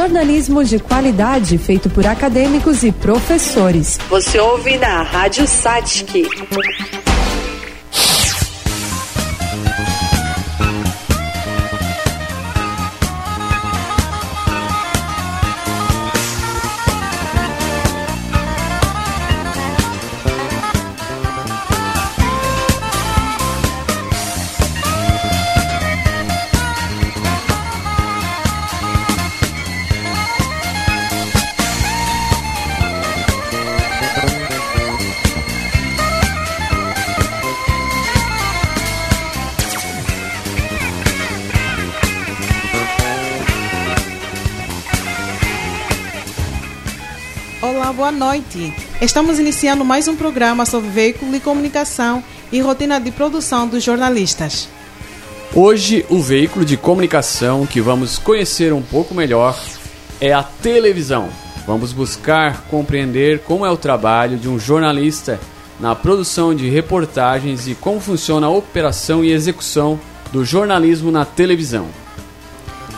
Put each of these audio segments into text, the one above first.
Jornalismo de qualidade feito por acadêmicos e professores. Você ouve na Rádio Satic. Boa noite. Estamos iniciando mais um programa sobre veículo de comunicação e rotina de produção dos jornalistas. Hoje, o veículo de comunicação que vamos conhecer um pouco melhor é a televisão. Vamos buscar compreender como é o trabalho de um jornalista na produção de reportagens e como funciona a operação e execução do jornalismo na televisão.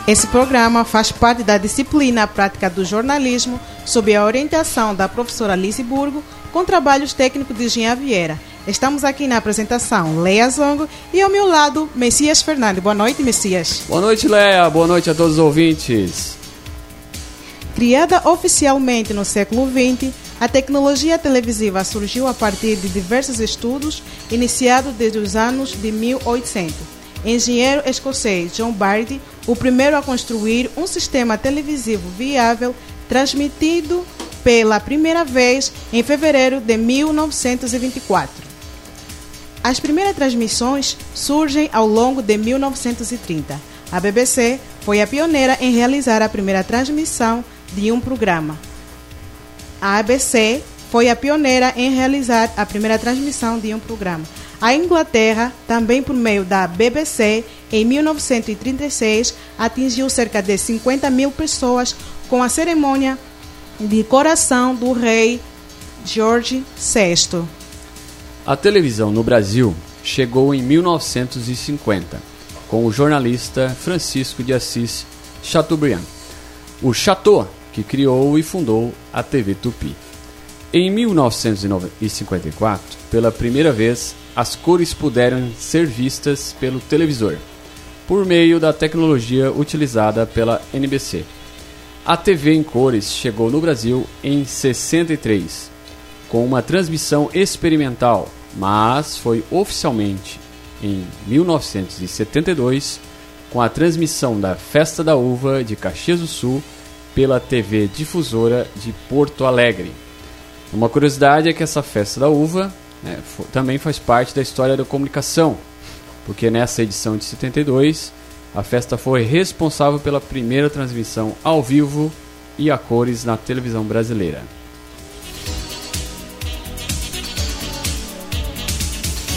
Esse programa faz parte da disciplina Prática do Jornalismo, sob a orientação da professora Alice Burgo, com trabalhos técnicos de Jean Vieira. Estamos aqui na apresentação Leia Zongo e ao meu lado Messias Fernandes. Boa noite, Messias. Boa noite, Leia. Boa noite a todos os ouvintes. Criada oficialmente no século XX, a tecnologia televisiva surgiu a partir de diversos estudos iniciados desde os anos de 1800. Engenheiro escocês John Bardi o primeiro a construir um sistema televisivo viável transmitido pela primeira vez em fevereiro de 1924. As primeiras transmissões surgem ao longo de 1930. A BBC foi a pioneira em realizar a primeira transmissão de um programa. A ABC foi a pioneira em realizar a primeira transmissão de um programa. A Inglaterra, também por meio da BBC, em 1936, atingiu cerca de 50 mil pessoas com a cerimônia de coração do rei George VI. A televisão no Brasil chegou em 1950, com o jornalista Francisco de Assis Chateaubriand, o Chateau, que criou e fundou a TV Tupi. Em 1954, pela primeira vez, as cores puderam ser vistas pelo televisor, por meio da tecnologia utilizada pela NBC. A TV em cores chegou no Brasil em 63, com uma transmissão experimental, mas foi oficialmente em 1972 com a transmissão da Festa da Uva de Caxias do Sul pela TV Difusora de Porto Alegre. Uma curiosidade é que essa Festa da Uva né, também faz parte da história da comunicação, porque nessa edição de 72 a festa foi responsável pela primeira transmissão ao vivo e a cores na televisão brasileira.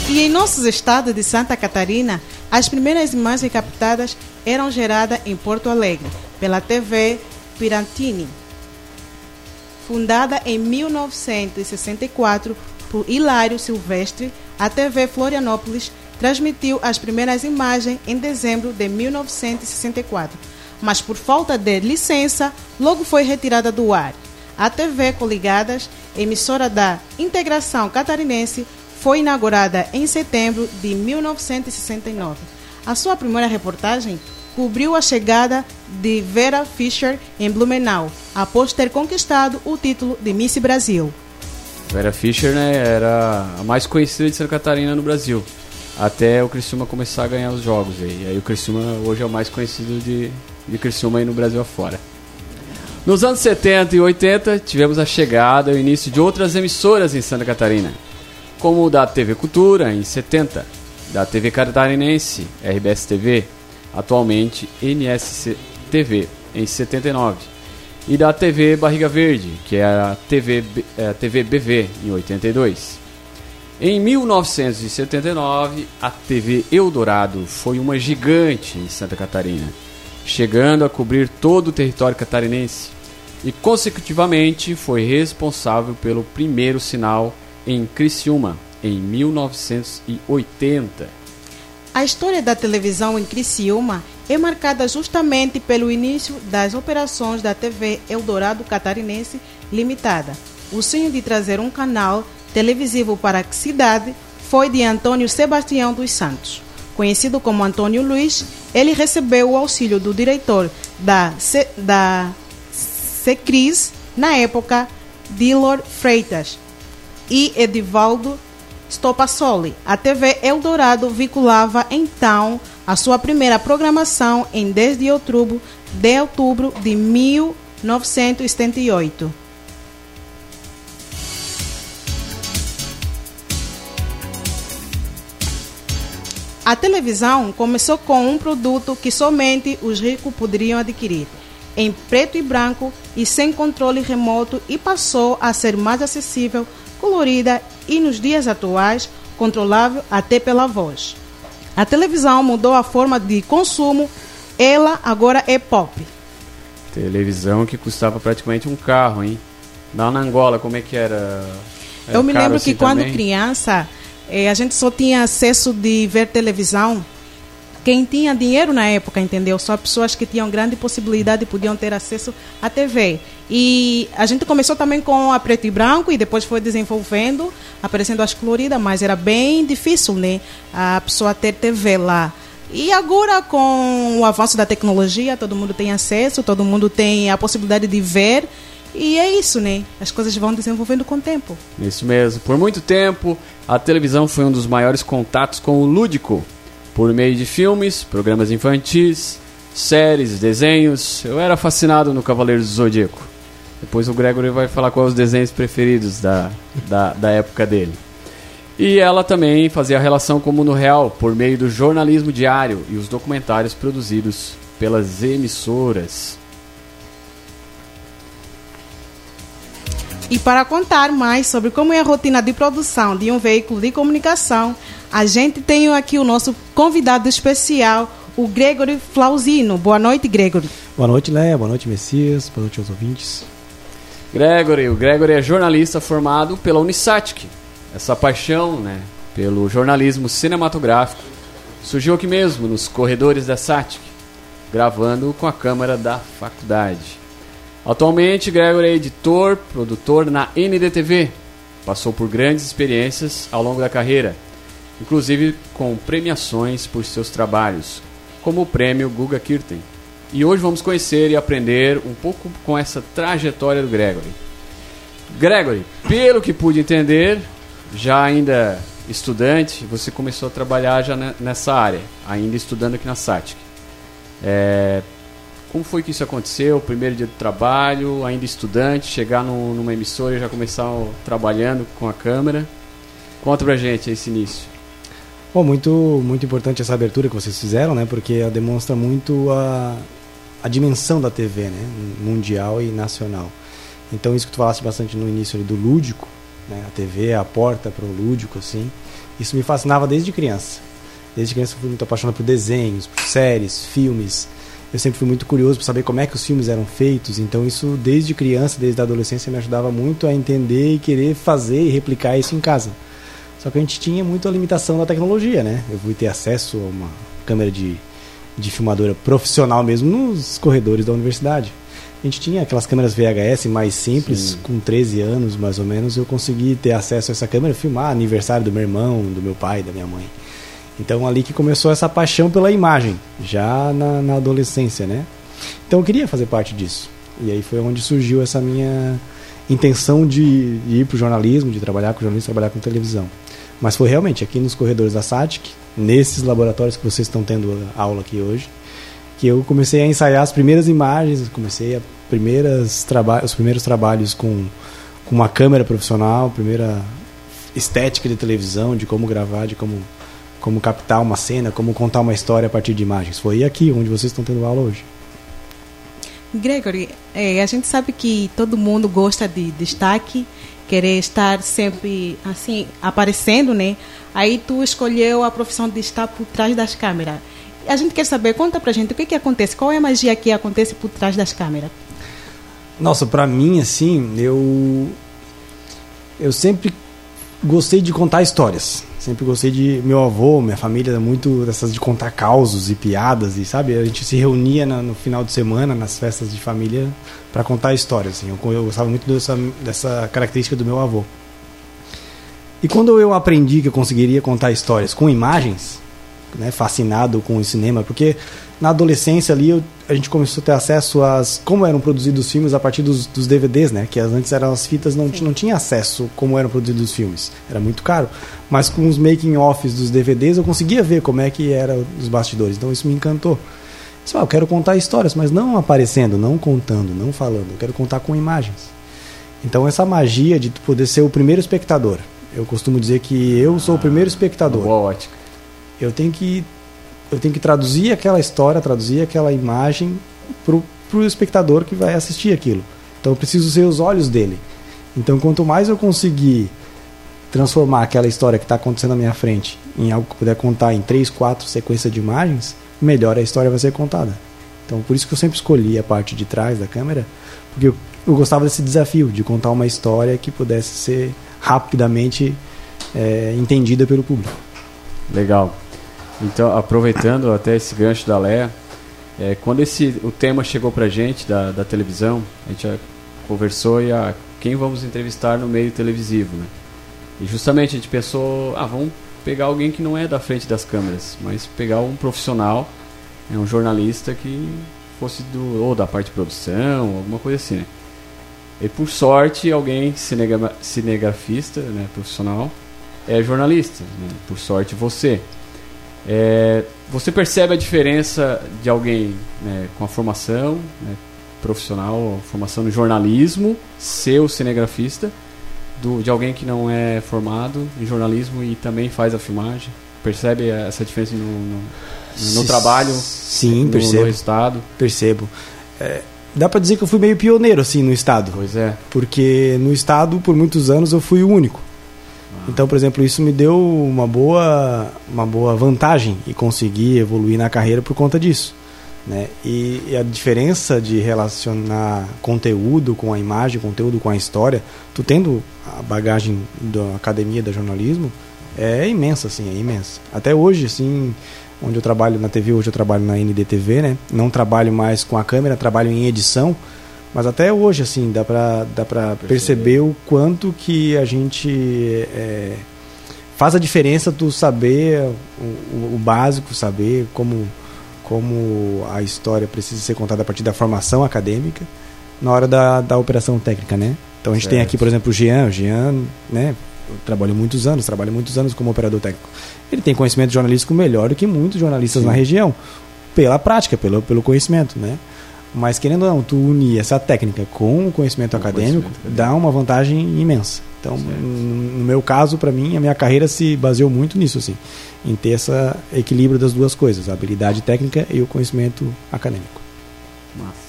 E em nossos estados de Santa Catarina, as primeiras imagens captadas eram geradas em Porto Alegre, pela TV Pirantini. Fundada em 1964 por Hilário Silvestre, a TV Florianópolis transmitiu as primeiras imagens em dezembro de 1964, mas por falta de licença, logo foi retirada do ar. A TV Coligadas, emissora da Integração Catarinense, foi inaugurada em setembro de 1969. A sua primeira reportagem cobriu a chegada de Vera Fischer em Blumenau, após ter conquistado o título de Miss Brasil. Vera Fischer né, era a mais conhecida de Santa Catarina no Brasil, até o Criciúma começar a ganhar os jogos. E aí o Criciúma hoje é o mais conhecido de, de Criciúma aí no Brasil afora. Nos anos 70 e 80 tivemos a chegada e o início de outras emissoras em Santa Catarina, como da TV Cultura em 70, da TV Catarinense, RBS TV, atualmente NSC TV em 79 e da TV Barriga Verde, que é a TV, é, TV BV, em 82. Em 1979, a TV Eldorado foi uma gigante em Santa Catarina, chegando a cobrir todo o território catarinense e, consecutivamente, foi responsável pelo primeiro sinal em Criciúma, em 1980. A história da televisão em Criciúma é marcada justamente pelo início das operações da TV Eldorado Catarinense Limitada. O sonho de trazer um canal televisivo para a cidade foi de Antônio Sebastião dos Santos. Conhecido como Antônio Luiz, ele recebeu o auxílio do diretor da, C, da Secris, na época, Dilor Freitas, e Edivaldo Stopassoli. A TV Eldorado vinculava então a sua primeira programação em 10 de outubro de outubro de 1978. A televisão começou com um produto que somente os ricos poderiam adquirir, em preto e branco e sem controle remoto, e passou a ser mais acessível, colorida e, nos dias atuais, controlável até pela voz. A televisão mudou a forma de consumo, ela agora é pop. Televisão que custava praticamente um carro, hein? Lá na Angola, como é que era? era Eu me lembro assim que também? quando criança é, a gente só tinha acesso de ver televisão quem tinha dinheiro na época, entendeu? Só pessoas que tinham grande possibilidade podiam ter acesso à TV. E a gente começou também com a preto e branco e depois foi desenvolvendo, aparecendo as coloridas, mas era bem difícil, né? A pessoa ter TV lá. E agora, com o avanço da tecnologia, todo mundo tem acesso, todo mundo tem a possibilidade de ver e é isso, né? As coisas vão desenvolvendo com o tempo. Isso mesmo. Por muito tempo, a televisão foi um dos maiores contatos com o lúdico. Por meio de filmes, programas infantis, séries, desenhos. Eu era fascinado no Cavaleiro do Zodíaco. Depois o Gregory vai falar quais os desenhos preferidos da, da, da época dele. E ela também fazia a relação com o mundo real por meio do jornalismo diário e os documentários produzidos pelas emissoras. E para contar mais sobre como é a rotina de produção de um veículo de comunicação, a gente tem aqui o nosso convidado especial, o Gregory Flauzino. Boa noite, Gregory. Boa noite, Léa. Boa noite, Messias. Boa noite aos ouvintes. Gregory, o Gregory é jornalista formado pela Unisatic. Essa paixão, né, pelo jornalismo cinematográfico surgiu aqui mesmo, nos corredores da SATIC, gravando com a câmera da faculdade. Atualmente, Gregory é editor, produtor na NDTV. Passou por grandes experiências ao longo da carreira, inclusive com premiações por seus trabalhos, como o prêmio Guga Kirten. E hoje vamos conhecer e aprender um pouco com essa trajetória do Gregory. Gregory, pelo que pude entender, já ainda estudante, você começou a trabalhar já nessa área, ainda estudando aqui na SATIC. É, como foi que isso aconteceu? Primeiro dia do trabalho, ainda estudante, chegar no, numa emissora e já começar trabalhando com a câmera. Conta pra gente esse início. Bom, muito, muito importante essa abertura que vocês fizeram, né? Porque ela demonstra muito a, a dimensão da TV, né? Mundial e nacional. Então, isso que tu falaste bastante no início do lúdico, né? A TV é a porta para o lúdico, assim. Isso me fascinava desde criança. Desde criança eu fui muito apaixonado por desenhos, por séries, filmes eu sempre fui muito curioso para saber como é que os filmes eram feitos, então isso desde criança, desde a adolescência me ajudava muito a entender e querer fazer e replicar isso em casa. Só que a gente tinha muito a limitação da tecnologia, né? Eu fui ter acesso a uma câmera de, de filmadora profissional mesmo nos corredores da universidade. A gente tinha aquelas câmeras VHS mais simples, Sim. com 13 anos mais ou menos, eu consegui ter acesso a essa câmera, filmar aniversário do meu irmão, do meu pai, da minha mãe. Então ali que começou essa paixão pela imagem, já na, na adolescência, né? Então eu queria fazer parte disso. E aí foi onde surgiu essa minha intenção de, de ir para o jornalismo, de trabalhar com jornalismo, trabalhar com televisão. Mas foi realmente aqui nos corredores da SATIC, nesses laboratórios que vocês estão tendo aula aqui hoje, que eu comecei a ensaiar as primeiras imagens, comecei a primeiras os primeiros trabalhos com, com uma câmera profissional, primeira estética de televisão, de como gravar, de como como captar uma cena, como contar uma história a partir de imagens. Foi aqui onde vocês estão tendo aula hoje. Gregory, é, a gente sabe que todo mundo gosta de destaque, querer estar sempre assim aparecendo, né? Aí tu escolheu a profissão de estar por trás das câmeras. A gente quer saber, conta pra gente o que que acontece, qual é a magia que acontece por trás das câmeras? Nossa, pra mim assim, eu eu sempre gostei de contar histórias Sempre gostei de. Meu avô, minha família, muito dessas de contar causos e piadas, e sabe? A gente se reunia na, no final de semana, nas festas de família, para contar histórias. Assim. Eu, eu gostava muito dessa, dessa característica do meu avô. E quando eu aprendi que eu conseguiria contar histórias com imagens, né, fascinado com o cinema, porque na adolescência ali eu, a gente começou a ter acesso às como eram produzidos os filmes a partir dos, dos DVDs, né? Que antes eram as fitas, não, não tinha acesso como eram produzidos os filmes, era muito caro. Mas com os making offs dos DVDs eu conseguia ver como é que eram os bastidores, então isso me encantou. Disse, ah, eu quero contar histórias, mas não aparecendo, não contando, não falando, eu quero contar com imagens. Então essa magia de poder ser o primeiro espectador, eu costumo dizer que eu sou o primeiro espectador. Boa ótica. Eu tenho que eu tenho que traduzir aquela história, traduzir aquela imagem pro, pro espectador que vai assistir aquilo. Então eu preciso ser os olhos dele. Então quanto mais eu conseguir transformar aquela história que está acontecendo na minha frente em algo que puder contar em três, quatro sequências de imagens, melhor a história vai ser contada. Então por isso que eu sempre escolhi a parte de trás da câmera, porque eu, eu gostava desse desafio de contar uma história que pudesse ser rapidamente é, entendida pelo público. Legal. Então, aproveitando até esse gancho da Léa, é, quando esse, o tema chegou pra gente da, da televisão, a gente conversou e a quem vamos entrevistar no meio televisivo, né? E justamente a gente pensou, ah, vamos pegar alguém que não é da frente das câmeras, mas pegar um profissional, né, um jornalista que fosse do ou da parte de produção, alguma coisa assim, né? E por sorte, alguém cinegra, cinegrafista, né, profissional, é jornalista, né? Por sorte você. É, você percebe a diferença de alguém né, com a formação né, profissional, formação no jornalismo, ser o cinegrafista, do, de alguém que não é formado em jornalismo e também faz a filmagem? Percebe essa diferença no, no, no trabalho? Sim, no, percebo. No estado? Percebo. É, dá para dizer que eu fui meio pioneiro assim no estado. Pois é. Porque no estado, por muitos anos, eu fui o único. Então, por exemplo, isso me deu uma boa, uma boa vantagem e consegui evoluir na carreira por conta disso. Né? E, e, a diferença de relacionar conteúdo com a imagem, conteúdo com a história, tu tendo a bagagem da academia da jornalismo, é imensa, assim, é imensa. Até hoje, assim, onde eu trabalho na TV, hoje eu trabalho na NDTV, né? Não trabalho mais com a câmera, trabalho em edição, mas até hoje, assim, dá pra, dá pra perceber. perceber o quanto que a gente é, faz a diferença do saber o, o, básico, saber como, como a história precisa ser contada a partir da formação acadêmica na hora da, da operação técnica, né? Então a gente certo. tem aqui, por exemplo, o Jean. O Jean, né? Trabalhou muitos anos, trabalha muitos anos como operador técnico. Ele tem conhecimento jornalístico melhor do que muitos jornalistas Sim. na região, pela prática, pelo, pelo conhecimento, né? Mas querendo ou não, tu unir essa técnica com o conhecimento, com acadêmico, conhecimento dá uma vantagem imensa. Então, certo. no meu caso, para mim, a minha carreira se baseou muito nisso, assim, em ter esse equilíbrio das duas coisas, a habilidade técnica e o conhecimento acadêmico. Massa.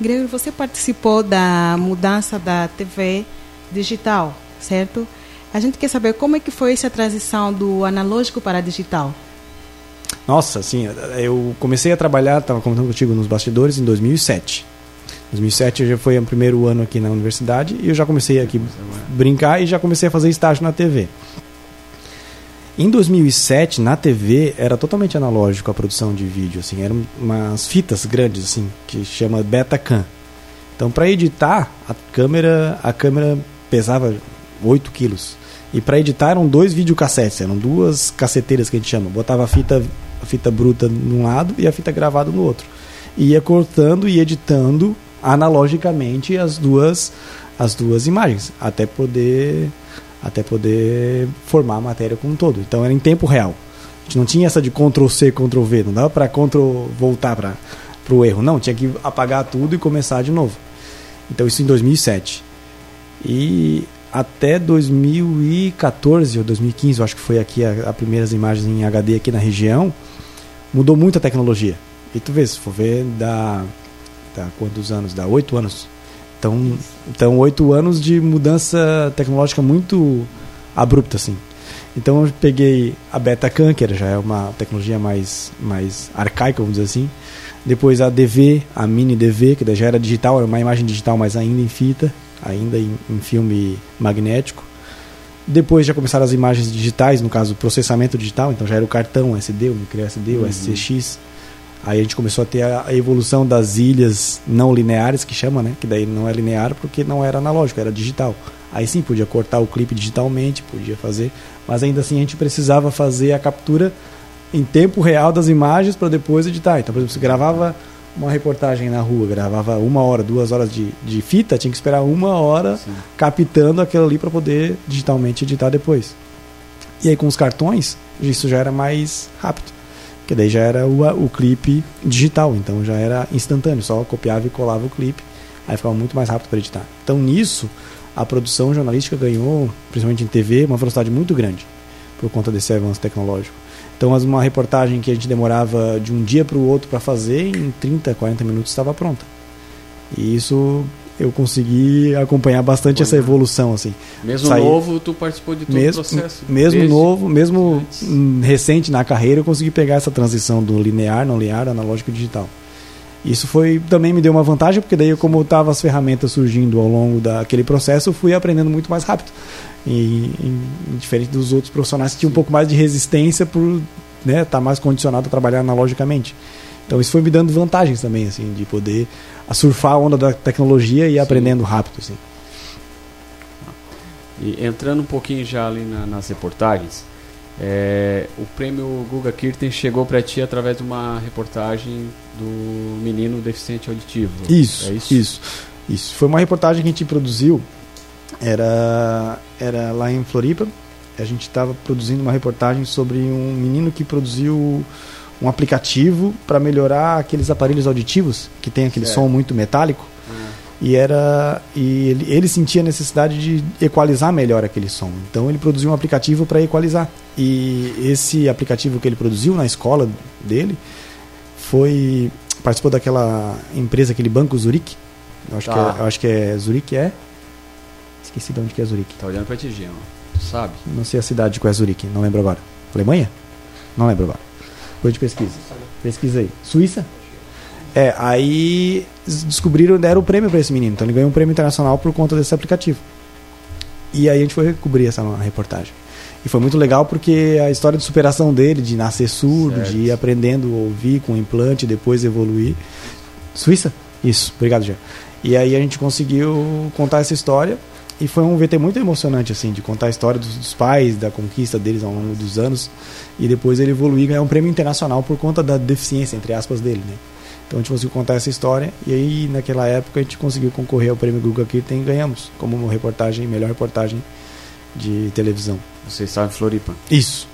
Gregor, você participou da mudança da TV digital, certo? A gente quer saber como é que foi essa transição do analógico para digital. Nossa, assim, eu comecei a trabalhar, estava comentando contigo nos bastidores, em 2007. 2007 já foi o primeiro ano aqui na universidade e eu já comecei aqui brincar e já comecei a fazer estágio na TV. Em 2007, na TV, era totalmente analógico a produção de vídeo, assim, eram umas fitas grandes, assim, que chama Betacam. Então, para editar, a câmera, a câmera pesava 8 quilos. E para editar eram dois videocassetes, eram duas caceteiras que a gente chama. Botava a fita fita bruta num lado e a fita gravada no outro. E ia cortando e editando analogicamente as duas as duas imagens até poder até poder formar a matéria como um todo. Então era em tempo real. A gente não tinha essa de Ctrl C, Ctrl V, não dava para Ctrl voltar para o erro, não, tinha que apagar tudo e começar de novo. Então isso em 2007. E até 2014 ou 2015, eu acho que foi aqui as primeiras imagens em HD aqui na região, mudou muito a tecnologia. E tu vê, se for ver, dá, dá quantos anos? Dá oito anos. Então, então oito anos de mudança tecnológica muito abrupta, assim. Então eu peguei a Betacam, que já é uma tecnologia mais, mais arcaica, vamos dizer assim. Depois a DV, a Mini DV, que já era digital, era uma imagem digital, mas ainda em fita, ainda em, em filme magnético. Depois já começaram as imagens digitais, no caso, processamento digital, então já era o cartão SD, o micro SD, o Uhum. SCX. Aí a gente começou a ter a, a evolução das ilhas não lineares, que chama, né? Que daí não é linear porque não era analógico, era digital. Aí sim, podia cortar o clipe digitalmente, podia fazer, mas ainda assim a gente precisava fazer a captura em tempo real das imagens para depois editar. Então, por exemplo, você gravava uma reportagem na rua, gravava uma hora, duas horas de, de fita, tinha que esperar uma hora Sim. captando aquilo ali para poder digitalmente editar depois. E aí com os cartões, isso já era mais rápido. Porque daí já era o, o clipe digital, então já era instantâneo, só copiava e colava o clipe, aí ficava muito mais rápido para editar. Então nisso, a produção jornalística ganhou, principalmente em TV, uma velocidade muito grande por conta desse avanço tecnológico. Então, uma reportagem que a gente demorava de um dia para o outro para fazer, em 30, 40 minutos estava pronta. E isso eu consegui acompanhar bastante essa evolução assim. Mesmo Saí- novo, tu participou de todo Mesmo, o processo. mesmo desde- novo, mesmo antes. recente na carreira, eu consegui pegar essa transição do linear, não linear, analógico e digital. Isso foi também me deu uma vantagem, porque daí como estavam as ferramentas surgindo ao longo daquele processo, eu fui aprendendo muito mais rápido. E, e diferente dos outros profissionais que tinham um pouco mais de resistência por né, estar mais condicionado a trabalhar analogicamente. Então isso foi me dando vantagens também, assim, de poder surfar a onda da tecnologia e ir aprendendo rápido, assim. E entrando um pouquinho já ali na- nas reportagens, é, o prêmio Guga Kirten chegou para ti através de uma reportagem do menino deficiente auditivo. Isso, é isso? isso, isso. Foi uma reportagem que a gente produziu. Era, era lá em Floripa. A gente estava produzindo uma reportagem sobre um menino que produziu um aplicativo para melhorar aqueles aparelhos auditivos que tem aquele Certo. som muito metálico. Ah, E era e ele, ele sentia a necessidade de equalizar melhor aquele som. Então ele produziu um aplicativo para equalizar. E esse aplicativo que ele produziu na escola dele foi participou daquela empresa, aquele banco Zurich. Eu acho, Tá. que é, acho que é Zurich, é? Esqueci de onde que é Zurich. tá olhando para ti. Tu sabe? Não sei a cidade qual é Zurich, não lembro agora. Alemanha? Não lembro agora. Depois de pesquisa. Pesquisa aí. Suíça? É, aí descobriram, deram o prêmio para esse menino. Então ele ganhou um prêmio internacional por conta desse aplicativo. E aí a gente foi cobrir essa reportagem. E foi muito legal porque a história de superação dele, de nascer surdo, Certo. de ir aprendendo a ouvir com implante, depois evoluir. Suíça? Isso, obrigado, Jean. E aí a gente conseguiu contar essa história e foi um VT muito emocionante, assim, de contar a história dos, dos pais, da conquista deles ao longo dos anos e depois ele evoluir e ganhar um prêmio internacional por conta da deficiência, entre aspas, dele, né? Então a gente conseguiu contar essa história e aí naquela época a gente conseguiu concorrer ao prêmio Guga Kirten e ganhamos como uma reportagem, melhor reportagem de televisão. Você estava em Floripa. Isso.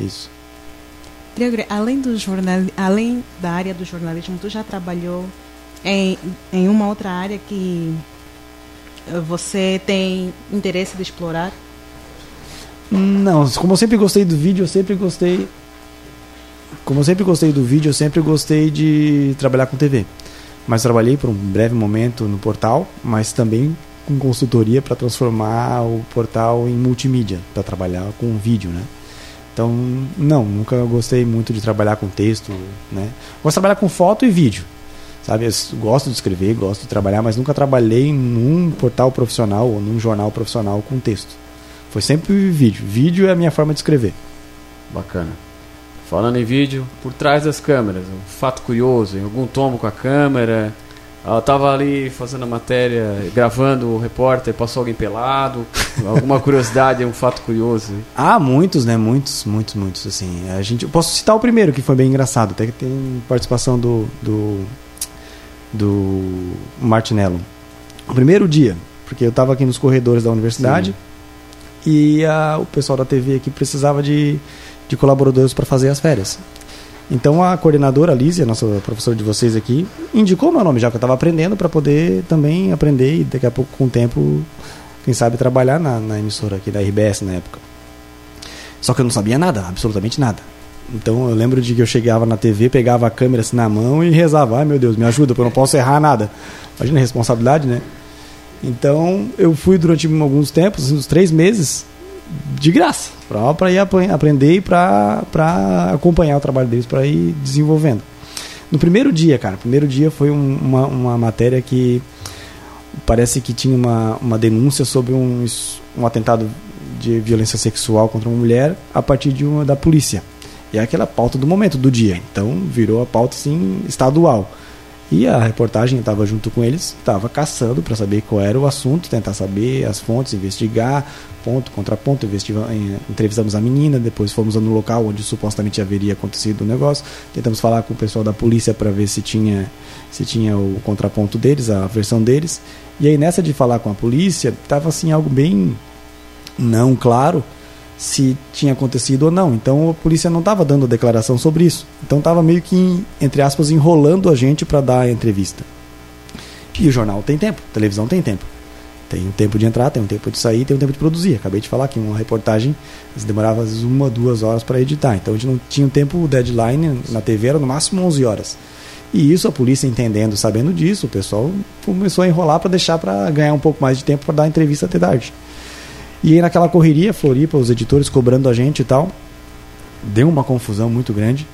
Isso. Gregory, além do jornal, além da área do jornalismo, tu já trabalhou em, em uma outra área que eh, você tem interesse de explorar? Não, como eu sempre gostei do vídeo, eu sempre gostei. Como eu sempre gostei do vídeo, eu sempre gostei de trabalhar com TV. Mas trabalhei por um breve momento no portal, mas também com consultoria para transformar o portal em multimídia, para trabalhar com vídeo, né? Então, não, nunca gostei muito de trabalhar com texto, né? Gosto de trabalhar com foto e vídeo, sabe? Eu gosto de escrever, gosto de trabalhar, mas nunca trabalhei num portal profissional ou num jornal profissional com texto. Foi sempre vídeo. Vídeo é a minha forma de escrever. Bacana. Falando em vídeo, por trás das câmeras, um fato curioso, em algum tomo com a câmera, ela tava ali fazendo a matéria, gravando o repórter, passou alguém pelado, alguma curiosidade, um fato curioso. Ah, muitos, né? Muitos, muitos, muitos, assim. A gente, eu posso citar o primeiro, que foi bem engraçado. Até que tem participação do... do, do Martinello. O primeiro dia, porque eu estava aqui nos corredores da universidade e a, o pessoal da TV aqui precisava de, de colaboradores para fazer as férias. Então a coordenadora, Lízia, nossa professora de vocês aqui, indicou meu nome já que eu estava aprendendo para poder também aprender e daqui a pouco com o tempo, quem sabe trabalhar na, na emissora aqui da RBS na época. Só que eu não sabia nada, absolutamente nada. Então eu lembro de que eu chegava na TV, pegava a câmera assim na mão e rezava: ai meu Deus, me ajuda, porque eu não posso errar nada. Imagina a responsabilidade, né? Então eu fui durante alguns tempos, uns três meses, de graça, para ir apre- aprender e para acompanhar o trabalho deles, para ir desenvolvendo. No primeiro dia, cara, primeiro dia foi um- uma, uma matéria que parece que tinha uma, uma denúncia sobre um, um atentado de violência sexual contra uma mulher a partir de uma da polícia. E é aquela pauta do momento, do dia. Então virou a pauta assim, estadual. E a reportagem estava junto com eles, estava caçando para saber qual era o assunto, tentar saber as fontes, investigar, ponto contra ponto. Entrevistamos a menina, depois fomos no local onde supostamente haveria acontecido o negócio. Tentamos falar com o pessoal da polícia para ver se tinha, se tinha o contraponto deles, a versão deles. E aí nessa de falar com a polícia, estava assim algo bem não claro se tinha acontecido ou não. Então a polícia não estava dando declaração sobre isso. Então estava meio que, entre aspas, enrolando a gente para dar a entrevista. E o jornal tem tempo, a televisão tem tempo. Tem um tempo de entrar, tem um tempo de sair, tem um tempo de produzir. Acabei de falar que uma reportagem demorava às uma, duas horas para editar. Então a gente não tinha um tempo, o deadline na TV era no máximo 11 horas. E isso a polícia entendendo, sabendo disso, o pessoal começou a enrolar para deixar para ganhar um pouco mais de tempo para dar a entrevista até tarde. E aí naquela correria, Floripa, os editores cobrando a gente e tal, deu uma confusão muito grande,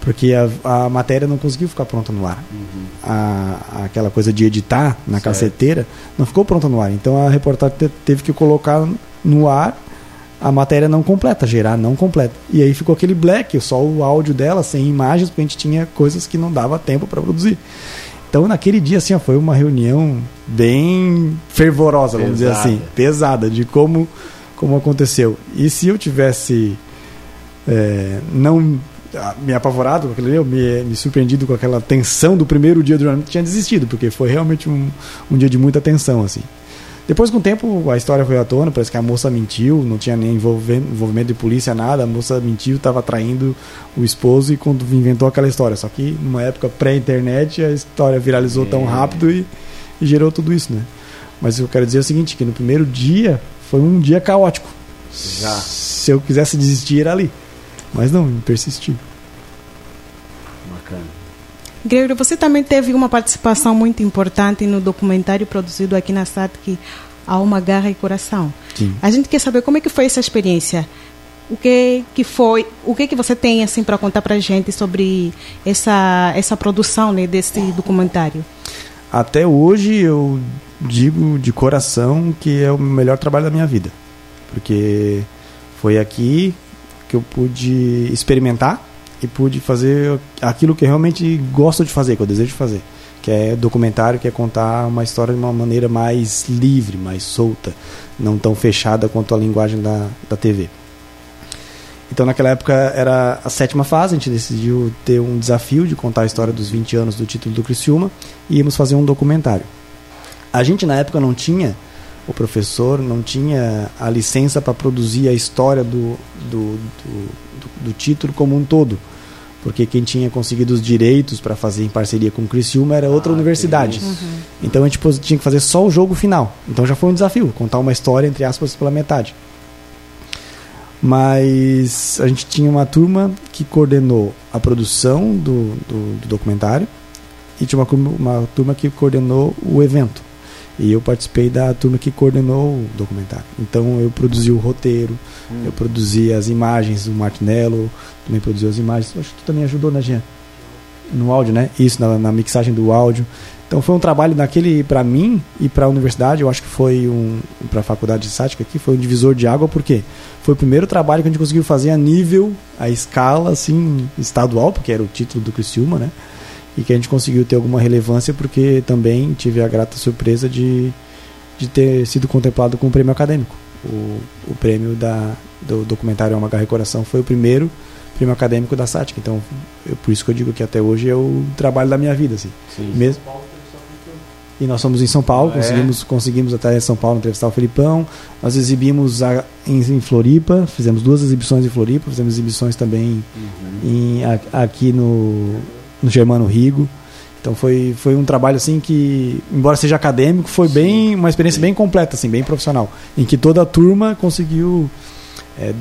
porque a, a matéria não conseguiu ficar pronta no ar. Uhum. A, aquela coisa de editar na certo. caceteira não ficou pronta no ar. Então a reportagem teve que colocar no ar a matéria não completa, gerar não completa. E aí ficou aquele black, só o áudio dela, sem imagens, porque a gente tinha coisas que não dava tempo para produzir. Então, naquele dia, assim, ó, foi uma reunião bem fervorosa, vamos dizer assim, pesada, de como, como aconteceu. E se eu tivesse é, não ah, me apavorado com aquilo ali, eu me, me surpreendido com aquela tensão do primeiro dia do jornal, tinha desistido, porque foi realmente um, um dia de muita tensão, assim. Depois, com o tempo, a história foi à tona, parece que a moça mentiu, não tinha nem envolvimento de polícia, nada, a moça mentiu, estava traindo o esposo e quando inventou aquela história. Só que numa época pré-internet, a história viralizou é. tão rápido e, e, gerou tudo isso, né? Mas eu quero dizer o seguinte, que no primeiro dia foi um dia caótico. Já. Se eu quisesse desistir, era ali. Mas não, persisti. Bacana. Gregor, você também teve uma participação muito importante no documentário produzido aqui na SATC, Alma, Garra e Coração. Sim. A gente quer saber como é que foi essa experiência. O que que foi, o que que você tem assim para contar para a gente sobre essa essa produção né, desse documentário? Até hoje eu digo de coração que é o melhor trabalho da minha vida, porque foi aqui que eu pude experimentar e pude fazer aquilo que eu realmente gosto de fazer, que eu desejo fazer, que é documentário, que é contar uma história de uma maneira mais livre, mais solta, não tão fechada quanto a linguagem da, da TV. Então, naquela época era a sétima fase, a gente decidiu ter um desafio de contar a história dos 20 anos do título do Criciúma e íamos fazer um documentário. A gente, na época, não tinha, o professor não tinha a licença para produzir a história do, do, do do, título como um todo. Porque quem tinha conseguido os direitos para fazer em parceria com o Criciúma era outra ah, universidade. Uhum. Então a gente tinha que fazer só o jogo final. Então já foi um desafio, contar uma história, entre aspas, pela metade. Mas a gente tinha uma turma que coordenou a produção do, do, do documentário e tinha uma, uma turma que coordenou o evento. E eu participei da turma que coordenou o documentário. Então eu produzi o roteiro, hum. eu produzi as imagens do Martinello, também produzi as imagens. Acho que tu também ajudou, né, Jean? No áudio, né? Isso, na, na mixagem do áudio. Então foi um trabalho daquele para mim e para a universidade, eu acho que foi um para a faculdade de sática aqui, foi um divisor de água porque foi o primeiro trabalho que a gente conseguiu fazer a nível, a escala assim estadual, porque era o título do Criciúma, né? E que a gente conseguiu ter alguma relevância porque também tive a grata surpresa de, de ter sido contemplado com o prêmio acadêmico. O, o prêmio da, do documentário Uma Garra e Coração foi o primeiro prêmio acadêmico da SATIC. Então, eu, por isso que eu digo que até hoje é o trabalho da minha vida. Assim. Sim. Mesmo, e nós somos em São Paulo, é. conseguimos, conseguimos até em São Paulo entrevistar o Felipão. Nós exibimos a, em, em, Floripa, fizemos duas exibições em Floripa, fizemos exibições também uhum. em, a, aqui no, no Germano Rigo. Então foi, foi um trabalho assim que, embora seja acadêmico, foi Sim. bem uma experiência bem completa, assim, bem profissional, em que toda a turma conseguiu é,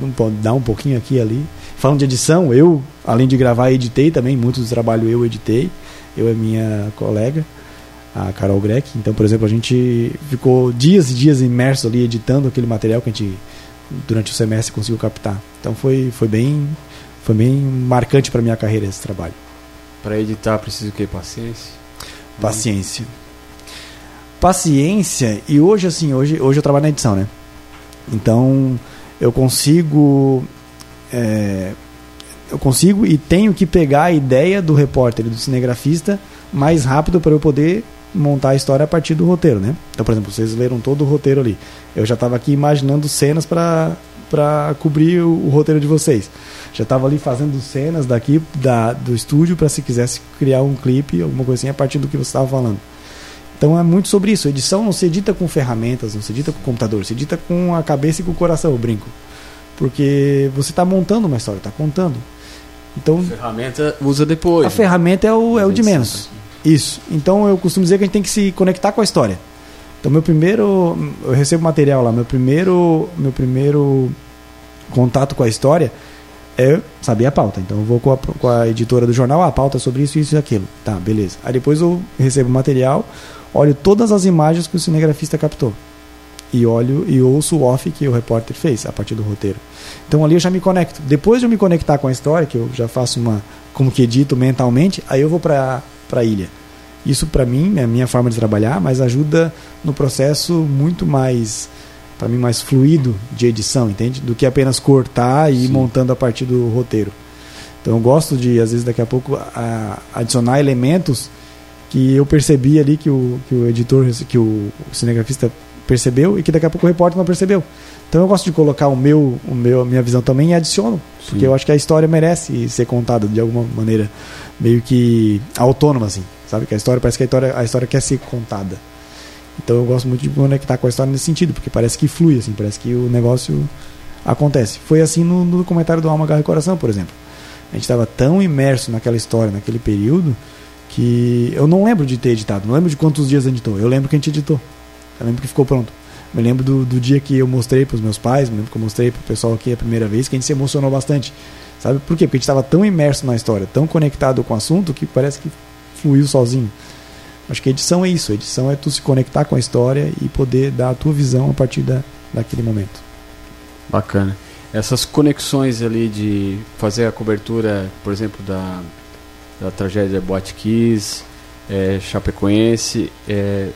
dar um pouquinho aqui e ali. Falando de edição, eu, além de gravar, editei também, muito do trabalho eu editei, eu e minha colega, a Carol Greck. Então, por exemplo, a gente ficou dias e dias imerso ali editando aquele material que a gente durante o semestre conseguiu captar. Então foi, foi bem foi bem marcante para minha carreira esse trabalho. Para editar precisa o quê? Paciência? Paciência. Paciência, e hoje assim, hoje, hoje eu trabalho na edição, né? Então, eu consigo é, eu consigo e tenho que pegar a ideia do repórter do cinegrafista mais rápido para eu poder montar a história a partir do roteiro, né? Então, por exemplo, vocês leram todo o roteiro ali. Eu já estava aqui imaginando cenas para para cobrir o, o, roteiro de vocês. Já estava ali fazendo cenas daqui da, do estúdio para se quisesse criar um clipe, alguma coisinha a partir do que você estava falando. Então é muito sobre isso. A edição não se edita com ferramentas, não se edita com computador, se edita com a cabeça e com o coração, eu brinco. Porque você está montando uma história, está contando. Então, a ferramenta usa depois. A né? ferramenta é o, é o de menos. Isso. Então eu costumo dizer que a gente tem que se conectar com a história. Então meu primeiro, eu recebo material lá, meu primeiro, meu primeiro contato com a história é saber a pauta. Então eu vou com a, com a editora do jornal, ah, a pauta é sobre isso, isso e aquilo. Tá, beleza. Aí depois eu recebo material, olho todas as imagens que o cinegrafista captou e olho e ouço o off que o repórter fez a partir do roteiro. Então ali eu já me conecto. Depois de eu me conectar com a história, que eu já faço uma como que edito mentalmente, aí eu vou para para ilha. Isso para mim é a minha forma de trabalhar, mas ajuda no processo muito mais para mim mais fluido de edição, entende? Do que apenas cortar e ir montando a partir do roteiro. Então eu gosto de às vezes daqui a pouco a, adicionar elementos que eu percebi ali que o, que o editor, que o, o cinegrafista percebeu e que daqui a pouco o repórter não percebeu. Então eu gosto de colocar o meu, o meu, a minha visão também e adiciono, Sim. porque eu acho que a história merece ser contada de alguma maneira meio que autônoma assim, sabe? Que a história parece que a história, a história quer ser contada. Então eu gosto muito de conectar com a história nesse sentido, porque parece que flui assim, parece que o negócio acontece. Foi assim no, no documentário do Alma Garra e Coração, por exemplo. A gente estava tão imerso naquela história, naquele período, que eu não lembro de ter editado, não lembro de quantos dias editou. Eu lembro que a gente editou. Eu lembro que ficou pronto. Me lembro do, do dia que eu mostrei para os meus pais, me lembro que eu mostrei para o pessoal aqui a primeira vez, que a gente se emocionou bastante. Sabe por quê? Porque a gente estava tão imerso na história, tão conectado com o assunto, que parece que fluiu sozinho. Acho que a edição é isso. A edição é tu se conectar com a história e poder dar a tua visão a partir da, daquele momento. Bacana. Essas conexões ali de fazer a cobertura, por exemplo, da, da tragédia Boate Kiss, é, Chapecoense, é,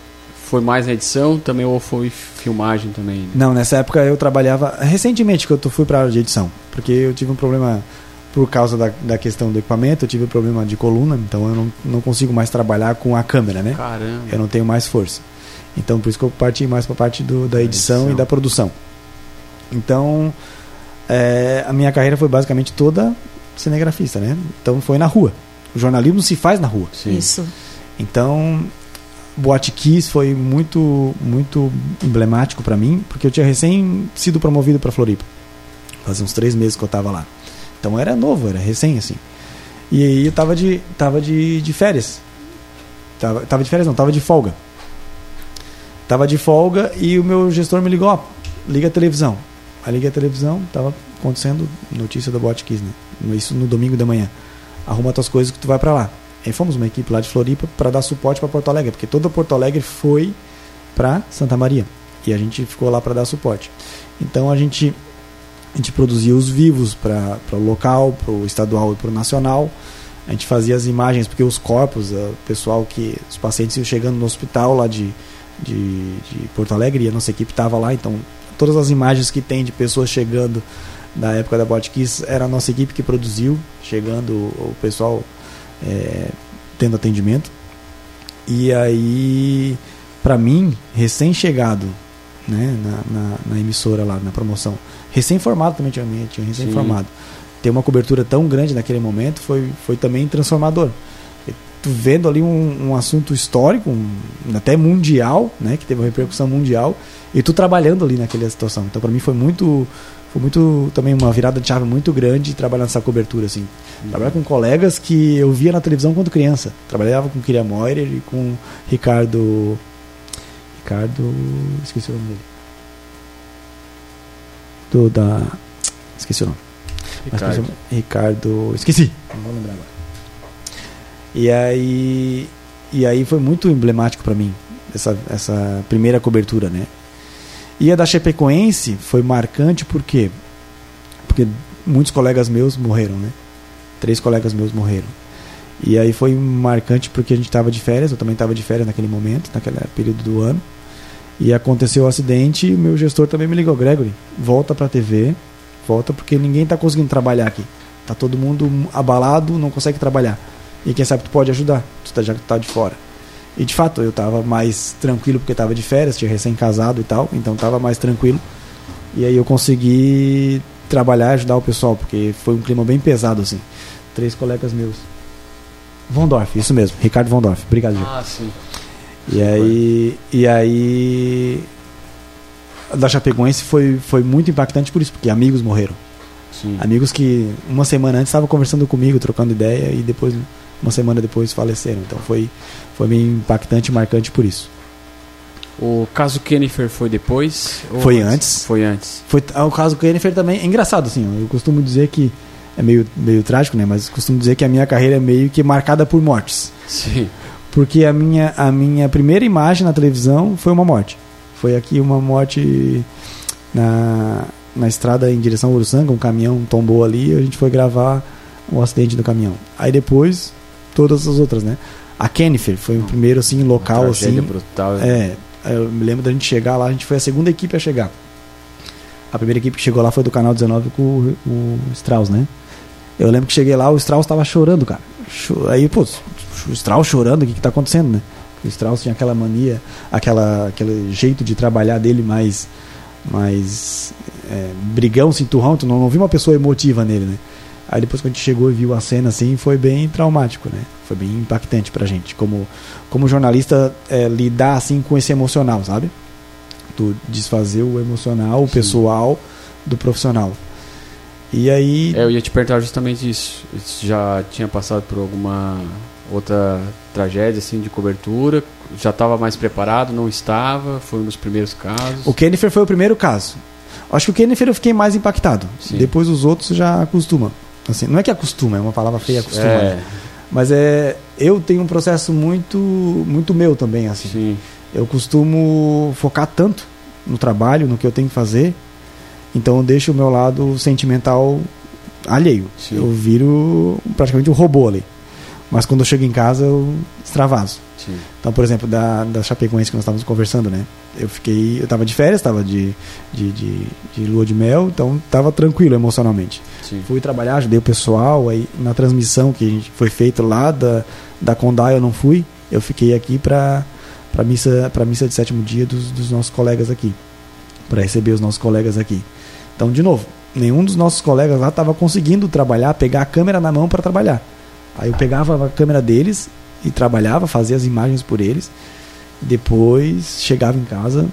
foi mais na edição também ou foi filmagem também? Não, nessa época eu trabalhava recentemente que eu fui para a área de edição, porque eu tive um problema por causa da, da questão do equipamento, eu tive um problema de coluna, então eu não, não consigo mais trabalhar com a câmera, né? Caramba. Eu não tenho mais força. Então por isso que eu parti mais para a parte do, da edição, edição, e da produção. Então é, a minha carreira foi basicamente toda cinegrafista, né? Então foi na rua. O jornalismo se faz na rua. Sim. Isso. Então Boate Kiss foi muito muito emblemático para mim, porque eu tinha recém sido promovido para Floripa. Fazia uns três meses que eu estava lá. Então era novo, era recém assim. E aí eu tava de, tava de, de férias. Tava, tava de férias não, tava de folga. Tava de folga e o meu gestor me ligou, ó, liga a televisão. Aí liguei a televisão, tava acontecendo notícia do Boate Kiss, né? Isso no domingo da manhã. Arruma tuas coisas que tu vai para lá. Aí fomos uma equipe lá de Floripa para dar suporte para Porto Alegre, porque toda Porto Alegre foi para Santa Maria e a gente ficou lá para dar suporte. Então a gente a gente produzia os vivos para o local, para o estadual e para o nacional. A gente fazia as imagens porque os corpos, o pessoal que os pacientes iam chegando no hospital lá de, de, de Porto Alegre e a nossa equipe estava lá, então todas as imagens que tem de pessoas chegando da época da Botkiss era a nossa equipe que produziu, chegando o pessoal é, tendo atendimento. E aí, para mim, recém-chegado né, na, na, na, emissora lá, na promoção, recém-formado também tinha, tinha recém-formado, ter uma cobertura tão grande naquele momento foi, foi também transformador. Tu vendo ali um, um assunto histórico, um, até mundial, né, que teve uma repercussão mundial, e tu trabalhando ali naquela situação. Então, para mim, foi muito foi muito também uma virada de chave muito grande trabalhar nessa cobertura assim uhum. trabalhar com colegas que eu via na televisão quando criança trabalhava com Kyria Moirer e com Ricardo Ricardo esqueci o nome dele. Do da esqueci o nome. Ricardo, Mas, Ricardo esqueci. Não vou lembrar agora. E aí e aí foi muito emblemático para mim essa essa primeira cobertura né? E a da Chapecoense foi marcante porque porque muitos colegas meus morreram, né? Três colegas meus morreram. E aí foi marcante porque a gente estava de férias, eu também estava de férias naquele momento, naquele período do ano. E aconteceu o acidente e meu gestor também me ligou, Gregory, volta pra TV, volta porque ninguém tá conseguindo trabalhar aqui. Tá todo mundo abalado, não consegue trabalhar. E quem sabe tu pode ajudar, tu tá, já tá de fora. E de fato, eu tava mais tranquilo porque tava de férias, tinha recém-casado e tal, então tava mais tranquilo. E aí eu consegui trabalhar, ajudar o pessoal, porque foi um clima bem pesado assim. Três colegas meus. Vondorf, isso mesmo, Ricardo Vondorf. Obrigado, Gil. Ah, sim. E aí, e aí da Chapecoense foi, foi muito impactante por isso, porque amigos morreram. Sim. Amigos que uma semana antes estavam conversando comigo, trocando ideia, e depois, uma semana depois, faleceram. Então foi, foi bem impactante e marcante por isso. O caso Kennifer foi depois? Foi antes. Foi antes. Foi ah, o caso Kennifer também. É engraçado, assim, eu costumo dizer que. É meio, meio trágico, né? Mas costumo dizer que a minha carreira é meio que marcada por mortes. Sim. Porque a minha, a minha primeira imagem na televisão foi uma morte. Foi aqui uma morte na, na estrada em direção ao Uruçanga, um caminhão tombou ali e a gente foi gravar o acidente do caminhão. Aí depois, todas as outras, né? A Kennifer foi o primeiro, assim, local, Uma assim. brutal. É, eu me lembro da gente chegar lá, a gente foi a segunda equipe a chegar. A primeira equipe que chegou lá foi do Canal 19 com o, o Strauss, né? Eu lembro que cheguei lá, o Strauss tava chorando, cara. Aí, pô, o Strauss chorando, o que que tá acontecendo, né? O Strauss tinha aquela mania, aquela, aquele jeito de trabalhar dele mais, mais é, brigão, cinturrão, tu não, não viu uma pessoa emotiva nele, né? Aí depois que a gente chegou e viu a cena assim, foi bem traumático, né? Foi bem impactante pra gente, como, como jornalista é, lidar assim com esse emocional, sabe? Tu desfazer o emocional, o pessoal do profissional. E aí, É, eu ia te perguntar justamente isso. Você Já tinha passado por alguma outra tragédia assim de cobertura? Já estava mais preparado? Não estava? Foi um dos primeiros casos? o Kennifer foi o primeiro caso. Acho que o Kennifer eu fiquei mais impactado. Sim. Depois os outros já acostumam. Assim, não é que acostuma, é uma palavra feia, acostuma. É, né? Mas é, eu tenho um processo muito, muito meu também, assim. sim. Eu costumo focar tanto no trabalho, no que eu tenho que fazer, então eu deixo o meu lado sentimental alheio. Sim. Eu viro praticamente um robô ali. Mas quando eu chego em casa, eu extravaso. sim. Então, por exemplo, da, da Chapecoense que nós estávamos conversando, né? Eu fiquei. Eu estava de férias, estava de, de, de, de lua de mel, então estava tranquilo emocionalmente. sim. Fui trabalhar, ajudei o pessoal, aí na transmissão que foi feita lá da, da Condá eu não fui, eu fiquei aqui para para missa para missa de sétimo dia dos, dos nossos colegas aqui, para receber os nossos colegas aqui. Então, de novo, nenhum dos nossos colegas lá estava conseguindo trabalhar, pegar a câmera na mão para trabalhar. Aí eu pegava a câmera deles e trabalhava, fazia as imagens por eles. Depois chegava em casa,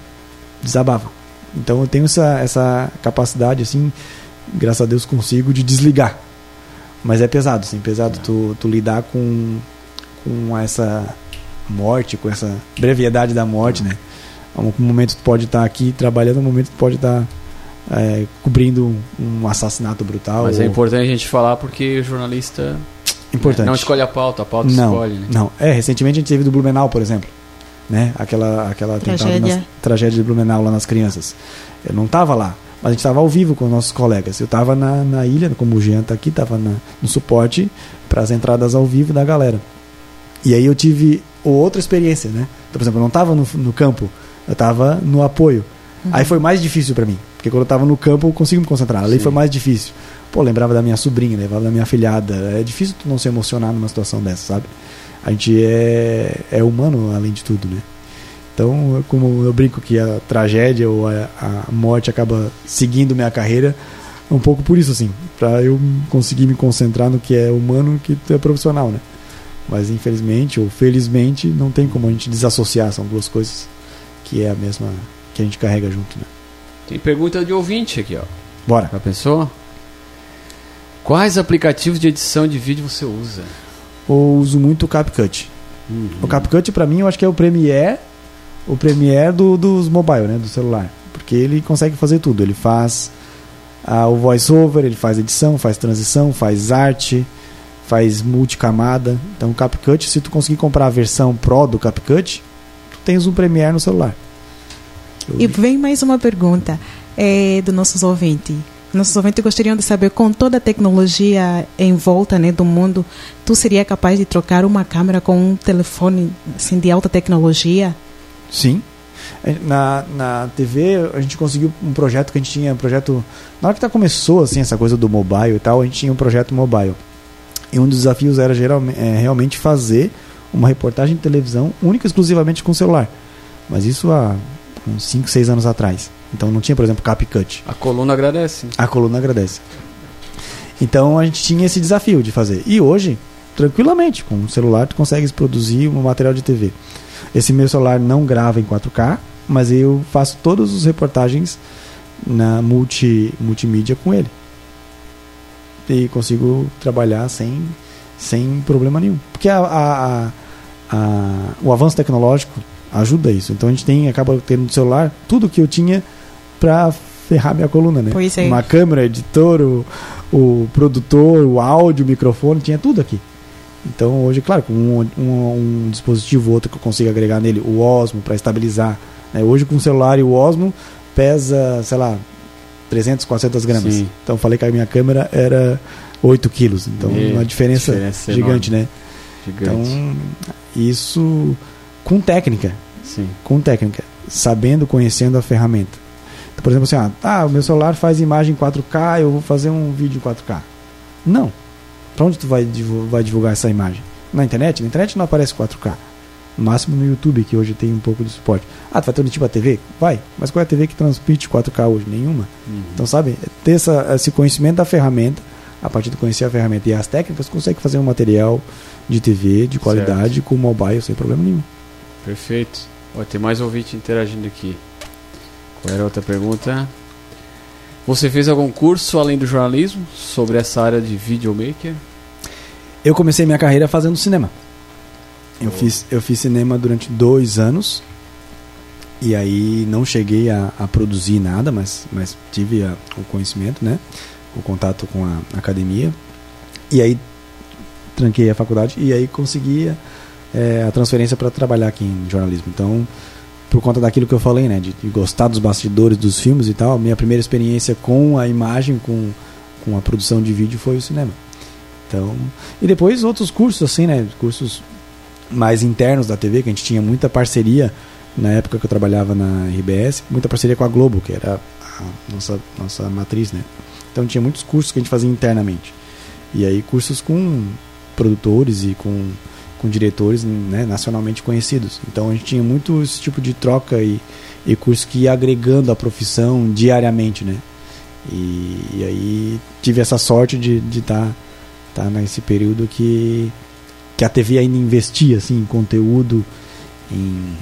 desabava. Então eu tenho essa, essa capacidade assim, graças a Deus consigo de desligar. Mas é pesado, sim, pesado tu, tu lidar com, com essa morte, com essa brevidade da morte, né? Um momento tu pode estar aqui trabalhando, um momento tu pode estar é, cobrindo um, assassinato brutal. Mas é ou- importante a gente falar porque o jornalista importante. não escolhe a pauta, a pauta não, escolhe, né? Não, é, recentemente a gente teve do Blumenau, por exemplo. Né? Aquela, aquela Tragédia. nas- tragédia de Blumenau lá nas crianças. Eu não estava lá, mas a gente estava ao vivo com os nossos colegas. Eu estava na, na ilha, como o Jean está aqui, estava no suporte para as entradas ao vivo da galera. E aí eu tive outra experiência, né? Então, por exemplo, eu não estava no, no campo, eu estava no apoio. Aí foi mais difícil para mim, porque quando eu estava no campo eu consigo me concentrar. Ali Sim. foi mais difícil. Pô, lembrava da minha sobrinha, lembrava da minha filhada. É difícil tu não se emocionar numa situação dessa, sabe? A gente é, é humano além de tudo, né? Então, como eu brinco que a tragédia ou a, a morte acaba seguindo minha carreira, é um pouco por isso, assim, para eu conseguir me concentrar no que é humano e que é profissional, né? Mas infelizmente ou felizmente não tem como a gente desassociar, são duas coisas que é a mesma que a gente carrega junto, né? Tem pergunta de ouvinte aqui, ó. Bora. Já pensou? Quais aplicativos de edição de vídeo você usa? Eu uso muito o CapCut. Uhum. O CapCut para mim eu acho que é o Premiere, o Premiere do, dos mobile, né, do celular, porque ele consegue fazer tudo. Ele faz ah, o voiceover, ele faz edição, faz transição, faz arte, faz multicamada. Então o CapCut, se tu conseguir comprar a versão Pro do CapCut, tu tens um Premiere no celular. E vem mais uma pergunta é, do nossos ouvintes. Nossos ouvintes gostariam de saber, com toda a tecnologia em volta né, do mundo, tu seria capaz de trocar uma câmera com um telefone assim, de alta tecnologia? Sim. É, Na, na TV, a gente conseguiu um projeto que a gente tinha, um projeto... Na hora que tá, começou, assim, essa coisa do mobile e tal, a gente tinha um projeto mobile. E um dos desafios era geralmente, é, realmente fazer uma reportagem de televisão única exclusivamente com celular. Mas isso há uns 5, 6 anos atrás. Então não tinha, por exemplo, CapCut. A coluna agradece. A coluna agradece. Então a gente tinha esse desafio de fazer. E hoje, tranquilamente, com o celular tu consegues produzir um material de TV. Esse meu celular não grava em 4K, mas eu faço todas as reportagens na multi, multimídia com ele. E consigo trabalhar sem, sem problema nenhum. Porque a- a- a- o avanço tecnológico ajuda isso. Então a gente tem, acaba tendo no celular tudo que eu tinha para ferrar minha coluna, né? Pois é. Uma câmera, editor, o, o produtor, o áudio, o microfone, tinha tudo aqui. Então hoje, claro, com um, um, um dispositivo ou outro que eu consigo agregar nele, o Osmo para estabilizar. né? Hoje com o celular e o Osmo pesa, sei lá, 300, 400 gramas. Sim. Então eu falei que a minha câmera era 8 quilos. Então E uma diferença, diferença gigante, né? Gigante. Então isso com técnica, Sim. com técnica, sabendo, conhecendo a ferramenta. Então, por exemplo, assim, ah, ah, o meu celular faz imagem em 4K, eu vou fazer um vídeo em 4K. Não. Para onde tu vai, vai divulgar essa imagem? Na internet? Na internet não aparece 4K. No máximo no YouTube, que hoje tem um pouco de suporte. Ah, tu vai transmitir pra TV? Vai. Mas qual é a TV que transmite 4K hoje? Nenhuma. Uhum. Então, sabe, ter essa, esse conhecimento da ferramenta, a partir de conhecer a ferramenta e as técnicas, consegue fazer um material de TV de qualidade com mobile sem problema nenhum. Perfeito. Ó, tem mais ouvinte interagindo aqui. Qual era a outra pergunta? Você fez algum curso além do jornalismo sobre essa área de videomaker? Eu comecei minha carreira fazendo cinema. Eu, Boa. fiz, eu fiz cinema durante dois anos. E aí não cheguei a, a produzir nada, mas, mas tive a- o conhecimento, né? O contato com a academia. E aí tranquei a faculdade e aí consegui é, a transferência para trabalhar aqui em jornalismo. Então, por conta daquilo que eu falei, né? De, de gostar dos bastidores dos filmes e tal, minha primeira experiência com a imagem, com, com a produção de vídeo foi o cinema. Então, e depois outros cursos assim, né, cursos mais internos da TV, que a gente tinha muita parceria na época que eu trabalhava na RBS, muita parceria com a Globo, que era a nossa nossa matriz, né? Então tinha muitos cursos que a gente fazia internamente. E aí cursos com produtores e com com diretores né, nacionalmente conhecidos. Então a gente tinha muito esse tipo de troca e, e curso que ia agregando a profissão diariamente, né? E, e aí tive essa sorte de estar tá, tá nesse período que, que a TV ainda investia assim, em conteúdo, em,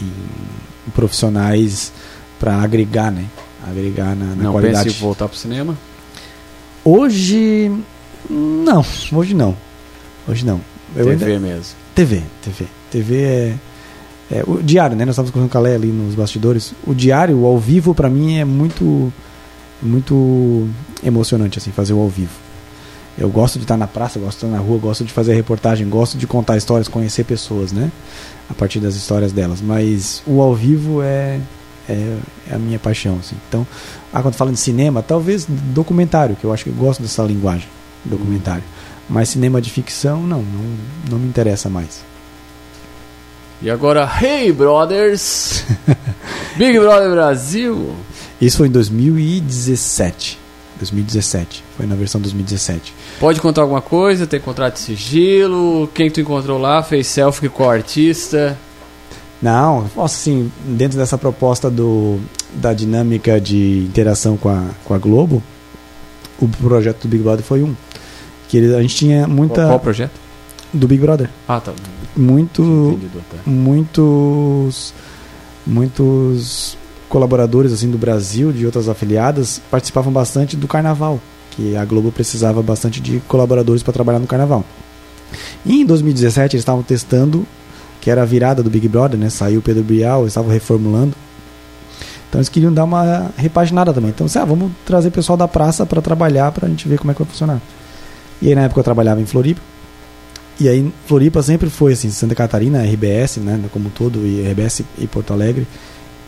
em profissionais para agregar, né? Agregar na, na não qualidade. pense em voltar pro cinema? Hoje, não. Hoje não. Hoje não. Eu TV ainda- mesmo. TV, TV. TV é, é o diário, né? Nós estávamos conversando com a Lé ali nos bastidores. O diário, o ao vivo, para mim é muito muito emocionante assim, fazer o ao vivo. Eu gosto de estar na praça, gosto de estar na rua, gosto de fazer reportagem, gosto de contar histórias, conhecer pessoas, né? A partir das histórias delas. Mas o ao vivo é é, é a minha paixão, assim. Então, ah, quando fala de cinema, talvez documentário, que eu acho que eu gosto dessa linguagem, documentário. Mas cinema de ficção, não, não, não me interessa mais. E agora, Hey Brothers! Big Brother Brasil! Isso foi em 2017. 2017. Foi na versão 2017. Pode contar alguma coisa? Tem contrato de sigilo? Quem tu encontrou lá? Fez selfie com o artista? Não, assim, dentro dessa proposta do, da dinâmica de interação com a, com a Globo, o projeto do Big Brother foi um. Que ele- a gente tinha muita. Qual, qual projeto? Do Big Brother. Ah, tá. Muito. Tá. muitos muitos colaboradores assim do Brasil, de outras afiliadas, participavam bastante do carnaval, que a Globo precisava bastante de colaboradores para trabalhar no carnaval. E em 2017 eles estavam testando, que era a virada do Big Brother, né? Saiu o Pedro Bial, eles estavam reformulando. Então eles queriam dar uma repaginada também. Então, assim, ah, vamos trazer pessoal da praça para trabalhar, para a gente ver como é que vai funcionar. E aí na época eu trabalhava em Floripa. E aí Floripa sempre foi assim, Santa Catarina, RBS, né, como um todo, e RBS e Porto Alegre,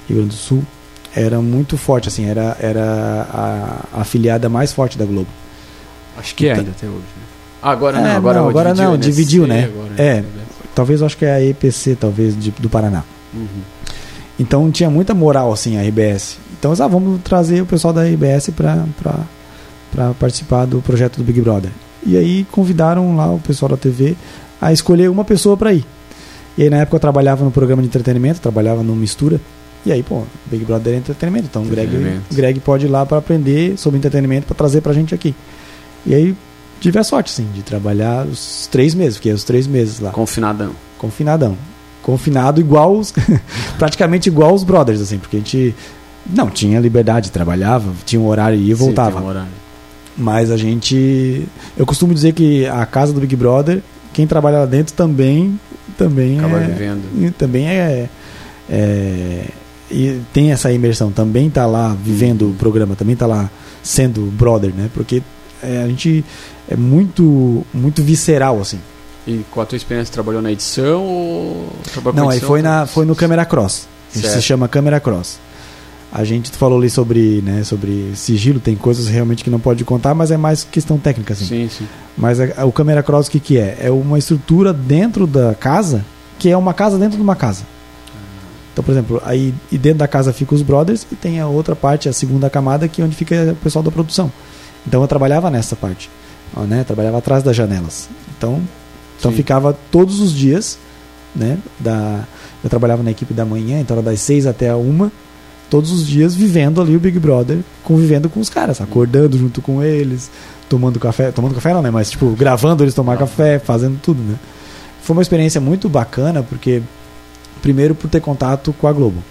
Rio Grande do Sul, era muito forte assim, era era a, a afiliada mais forte da Globo. Acho que é Então- ainda até hoje. Né? Ah, agora É, não, agora, não, agora dividiu, não, dividiu, né? agora, É. né? Talvez eu acho que é a EPC, talvez de- do Paraná. Uhum. Então tinha muita moral assim a RBS. Então, ah, vamos trazer o pessoal da RBS para participar do projeto do Big Brother. E aí convidaram lá o pessoal da TV a escolher uma pessoa para ir. E aí na época eu trabalhava no programa de entretenimento, trabalhava no Mistura. E aí, pô, Big Brother é entretenimento. Então o Greg, Greg pode ir lá para aprender sobre entretenimento para trazer pra gente aqui. E aí tive a sorte, sim, de trabalhar os três meses, fiquei os três meses lá. Confinadão. Confinadão. Confinado igual os. praticamente igual os brothers, assim, porque a gente. Não, tinha liberdade, trabalhava, tinha um horário e voltava. Sim, um horário. Mas a gente. Eu costumo dizer que a casa do Big Brother, quem trabalha lá dentro também. também Acaba é, vivendo. Também é, é. e tem essa imersão, também está lá vivendo o programa, também está lá sendo brother, né? Porque é, a gente é muito, muito visceral, assim. E com a tua experiência, trabalhou na edição ou Não, aí foi, na, foi no Câmera Cross. Se chama Câmera Cross. A gente falou ali sobre, né, sobre sigilo, tem coisas realmente que não pode contar, mas é mais questão técnica, assim. Sim, sim. Mas a, a, o Câmera Cross, o que, que é? É uma estrutura dentro da casa, que é uma casa dentro de uma casa. Então, por exemplo, aí e dentro da casa fica os brothers e tem a outra parte, a segunda camada, que é onde fica o pessoal da produção. Então eu trabalhava nessa parte, né? Trabalhava atrás das janelas. Então, então ficava todos os dias, né? Da, eu trabalhava na equipe da manhã, então era das seis até a uma, todos os dias vivendo ali o Big Brother, convivendo com os caras, acordando junto com eles, tomando café, tomando café não, né? Mas tipo gravando eles tomar café, fazendo tudo, né? Foi uma experiência muito bacana porque primeiro por ter contato com a Globo.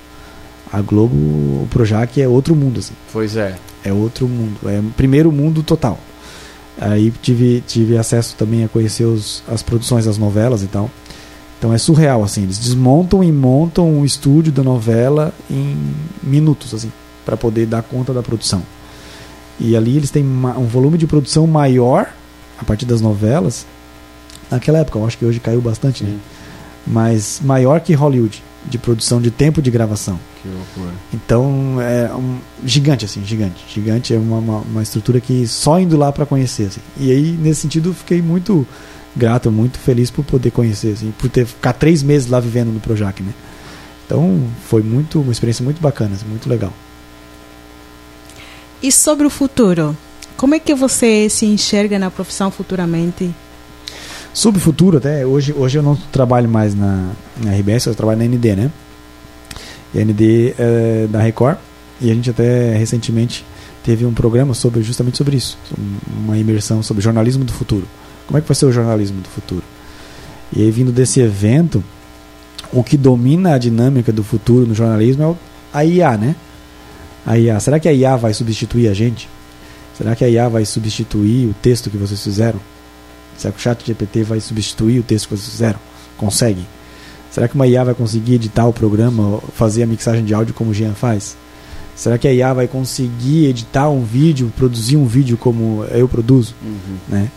A Globo, o Projac é outro mundo assim. Pois é. É outro mundo, é primeiro mundo total. Aí tive, tive acesso também a conhecer os, as produções das novelas e tal. Então é surreal, assim. Eles desmontam e montam um estúdio da novela em minutos, assim, para poder dar conta da produção. E ali eles têm um volume de produção maior a partir das novelas. Naquela época, eu acho que hoje caiu bastante, né? Mas maior que Hollywood de produção de tempo de gravação. Que loucura. Então é um gigante assim, gigante, gigante é uma, uma, uma estrutura que só indo lá para conhecer assim. E aí nesse sentido fiquei muito grato, muito feliz por poder conhecer assim, por ter ficar três meses lá vivendo no Projac, né? Então foi muito uma experiência muito bacana, assim, muito legal. E sobre o futuro, como é que você se enxerga na profissão futuramente? Sobre o futuro, até hoje, hoje eu não trabalho mais na, na RBS, eu trabalho na ND, né? E a ND é da Record, e a gente até recentemente teve um programa sobre justamente sobre isso, uma imersão sobre jornalismo do futuro. Como é que vai ser o jornalismo do futuro? E aí, vindo desse evento, o que domina a dinâmica do futuro no jornalismo é a IA, né? A IA. Será que a IA vai substituir a gente? Será que a IA vai substituir o texto que vocês fizeram? Será que o chat GPT vai substituir o texto que vocês fizeram? Consegue? Será que uma IA vai conseguir editar o programa, fazer a mixagem de áudio como o Jean faz? Será que a IA vai conseguir editar um vídeo, produzir um vídeo como eu produzo? Uhum. Né?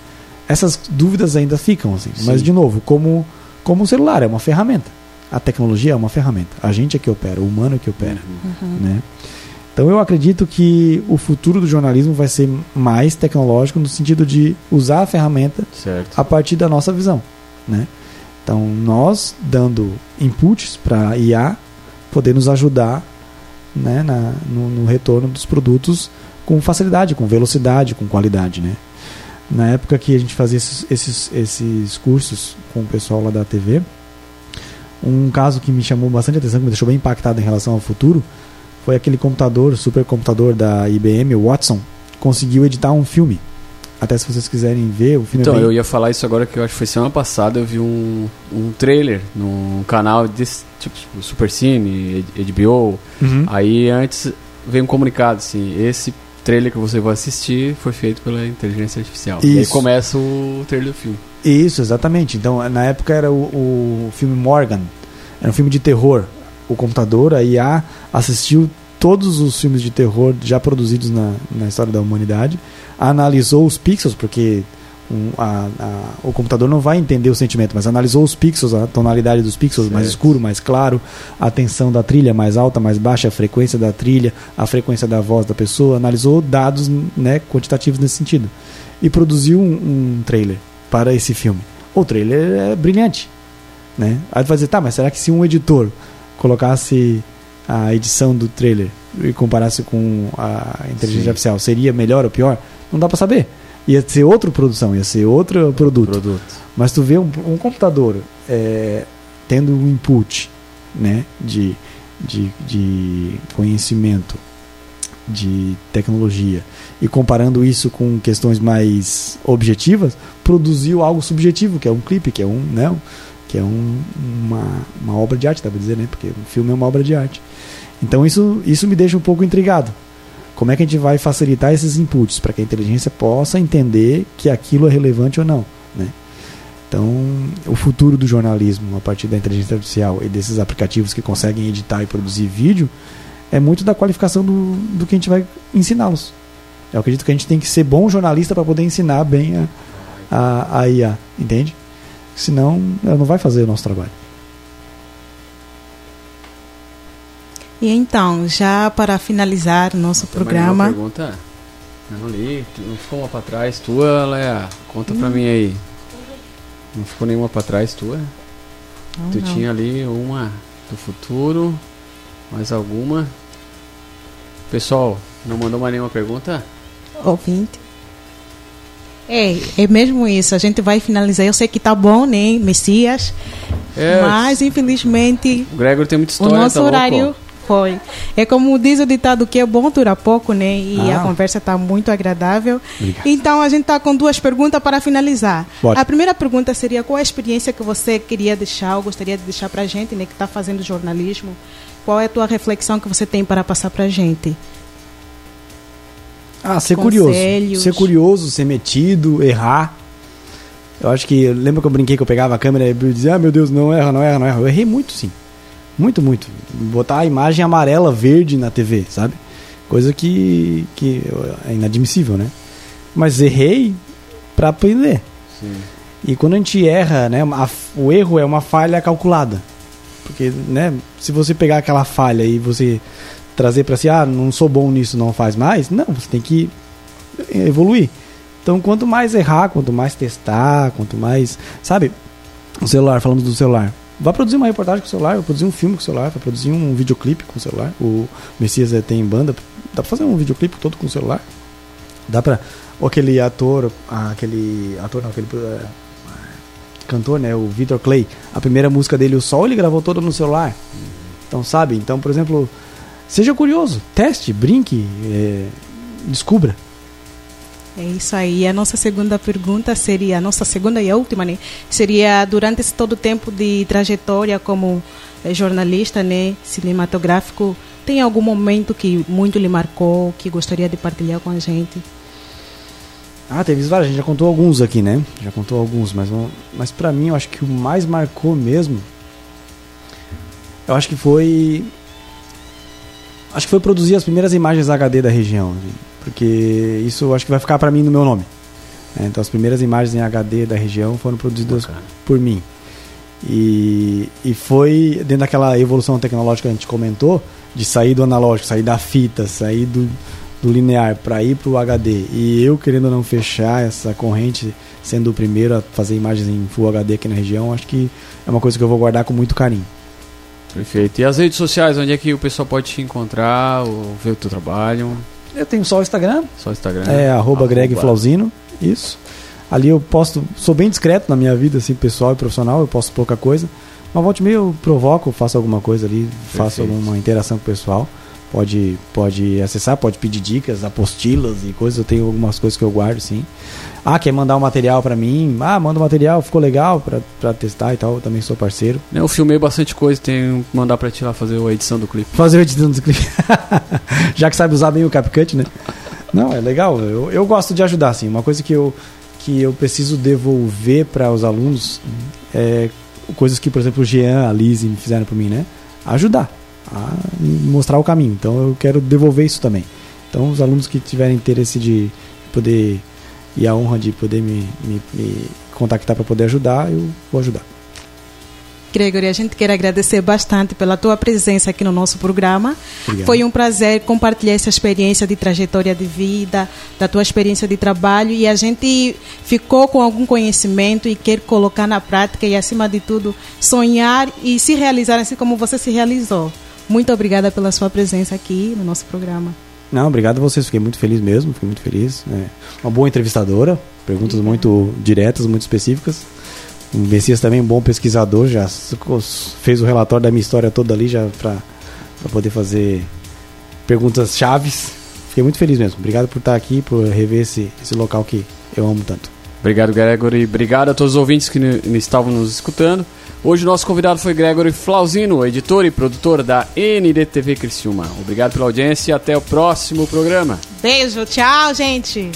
Essas dúvidas ainda ficam, assim. Mas, de novo, como, como o celular, é uma ferramenta. A tecnologia é uma ferramenta. A gente é que opera, o humano é que opera. Uhum. Né? Então eu acredito que o futuro do jornalismo vai ser mais tecnológico no sentido de usar a ferramenta certo. a partir da nossa visão, né? Então nós dando inputs para IA poder nos ajudar, né, na, no, no, retorno dos produtos com facilidade, com velocidade, com qualidade, né? Na época que a gente fazia esses, esses, esses cursos com o pessoal lá da TV, um caso que me chamou bastante atenção, que me deixou bem impactado em relação ao futuro, foi aquele computador, supercomputador da IBM, o Watson, conseguiu editar um filme. Até se vocês quiserem ver, o filme Então, é bem... eu ia falar isso agora que eu acho que foi semana passada, eu vi um, um trailer num canal desse tipo, tipo Super Cine, HBO. Uhum. Aí antes veio um comunicado assim, esse trailer que você vai assistir foi feito pela inteligência artificial. Isso. E aí começa o trailer do filme. Isso, exatamente. Então, na época era o, o filme Morgan. Era um filme de terror o computador, a IA assistiu todos os filmes de terror já produzidos na, na história da humanidade, analisou os pixels, porque um, a, a, o computador não vai entender o sentimento, mas analisou os pixels, a tonalidade dos pixels, certo. mais escuro, mais claro, a tensão da trilha mais alta, mais baixa, a frequência da trilha, a frequência da voz da pessoa, analisou dados né, quantitativos nesse sentido e produziu um, um trailer para esse filme. O trailer é brilhante, né? Aí vai dizer, tá, mas será que se um editor colocasse a edição do trailer e comparasse com a inteligência Sim. artificial, seria melhor ou pior? Não dá para saber. Ia ser outra produção, ia ser outro produto. Produto. Mas tu vê um, um computador é, tendo um input né, de, de, de conhecimento, de tecnologia, e comparando isso com questões mais objetivas, produziu algo subjetivo, que é um clipe, que é um, né, que é um, uma, uma obra de arte, dá pra dizer, né? Porque o filme é uma obra de arte. Então isso, isso me deixa um pouco intrigado. Como é que a gente vai facilitar esses inputs para que a inteligência possa entender que aquilo é relevante ou não, né? Então, o futuro do jornalismo a partir da inteligência artificial e desses aplicativos que conseguem editar e produzir vídeo é muito da qualificação do, do que a gente vai ensiná-los. Eu acredito que a gente tem que ser bom jornalista para poder ensinar bem a, a, a IA, entende? Senão, ela não vai fazer o nosso trabalho. E então, já para finalizar nosso Tem programa, alguma pergunta? Eu não li, não ficou uma pra trás. Tua, Léa, conta pra mim aí. Não ficou nenhuma pra trás, tua? Não, tu não. tinha ali uma do futuro, mais alguma? Pessoal, não mandou mais nenhuma pergunta? ouvinte. É, é mesmo isso. A gente vai finalizar. Eu sei que tá bom, né, Messias? É, Mas, infelizmente, o Gregor tem muita o história, nosso tá louco, É como diz o ditado que é bom dura pouco, né? E Ah. a conversa está muito agradável. Obrigado. Então a gente está com duas perguntas para finalizar. Bora. A primeira pergunta seria qual a experiência que você queria deixar, ou gostaria de deixar para a gente, né, que está fazendo jornalismo? Qual é a tua reflexão que você tem para passar para a gente? Ah, ser Conselhos. curioso. Ser curioso, ser metido, errar. Eu acho que. Lembra que eu brinquei que eu pegava a câmera e dizia, ah, meu Deus, não erra, não erra, não erra. Eu errei muito, sim. Muito, muito. Botar a imagem amarela, verde na TV, sabe? Coisa que, que é inadmissível, né? Mas errei pra aprender. Sim. E quando a gente erra, né, a- o erro é uma falha calculada. Porque, né, se você pegar aquela falha e você trazer para si, ah, não sou bom nisso, não faz mais, não, você tem que evoluir. Então, quanto mais errar, quanto mais testar, quanto mais, sabe? O celular, falamos do celular. Vai produzir uma reportagem com o celular, vai produzir um filme com o celular, vai produzir um videoclipe com o celular. O Messias eh, tem banda, dá pra fazer um videoclipe todo com o celular. Dá pra. Ou aquele ator, ah, aquele. Ator não, aquele. eh, cantor, né? O Victor Clay. A primeira música dele, O Sol, ele gravou toda no celular. Então, sabe? Então, por exemplo, seja curioso, teste, brinque, eh, descubra. É isso aí. A nossa segunda pergunta seria, a nossa segunda e a última, né? Seria durante esse todo tempo de trajetória como eh, jornalista, né, cinematográfico, tem algum momento que muito lhe marcou, que gostaria de partilhar com a gente? Ah, teve vários, a gente já contou alguns aqui, né? Já contou alguns, mas, mas pra mim eu acho que o mais marcou mesmo. Eu acho que foi. Acho que foi produzir as primeiras imagens HD da região. Porque isso acho que vai ficar pra mim no meu nome. né? Então as primeiras imagens em HD da região foram produzidas Bacana. por mim. E, e foi dentro daquela evolução tecnológica que a gente comentou, de sair do analógico, sair da fita, sair do, do linear para ir para o HD. E eu querendo não fechar essa corrente, sendo o primeiro a fazer imagens em Full HD aqui na região, acho que é uma coisa que eu vou guardar com muito carinho. Perfeito. E as redes sociais, onde é que o pessoal pode te encontrar ou ver o teu trabalho? Eu tenho só o Instagram, Só o Instagram? é arroba Greg Flauzino, isso. Ali eu posto, sou bem discreto na minha vida, assim, pessoal e profissional, eu posto pouca coisa. Mas volta e meia eu provoco, faço alguma coisa ali, faço Perfeito. alguma interação com o pessoal. Pode, pode acessar, pode pedir dicas, apostilas e coisas. Eu tenho algumas coisas que eu guardo, sim. Ah, quer mandar um material pra mim? Ah, manda um material, ficou legal pra, pra testar e tal. Eu também sou parceiro. Eu filmei bastante coisa, tenho que mandar pra ti lá fazer a edição do clipe. Fazer o edição dos clipes. Já que sabe usar bem o CapCut, né? Não, é legal. Eu, eu gosto de ajudar, assim. Uma coisa que eu, que eu preciso devolver para os alunos é coisas que, por exemplo, o Jean, a Lise me fizeram para mim, né? Ajudar, a mostrar o caminho. Então eu quero devolver isso também. Então os alunos que tiverem interesse de poder e a honra de poder me, me, me contactar para poder ajudar, eu vou ajudar. Gregory, a gente quer agradecer bastante pela tua presença aqui no nosso programa. Obrigado. Foi um prazer compartilhar essa experiência de trajetória de vida, da tua experiência de trabalho e a gente ficou com algum conhecimento e quer colocar na prática e, acima de tudo, sonhar e se realizar assim como você se realizou. Muito obrigada pela sua presença aqui no nosso programa. Não, obrigado a vocês. Fiquei muito feliz mesmo. Fiquei muito feliz. É uma boa entrevistadora. Perguntas muito diretas, muito específicas. O Messias também é um bom pesquisador. Já fez o relatório da minha história toda ali já para poder fazer perguntas chaves. Fiquei muito feliz mesmo. Obrigado por estar aqui, por rever esse, esse local que eu amo tanto. Obrigado, Gregory. Obrigado a todos os ouvintes que estavam nos escutando. Hoje nosso convidado foi Gregory Flauzino, editor e produtor da NDTV Criciúma. Obrigado pela audiência e até o próximo programa. Beijo, tchau, gente.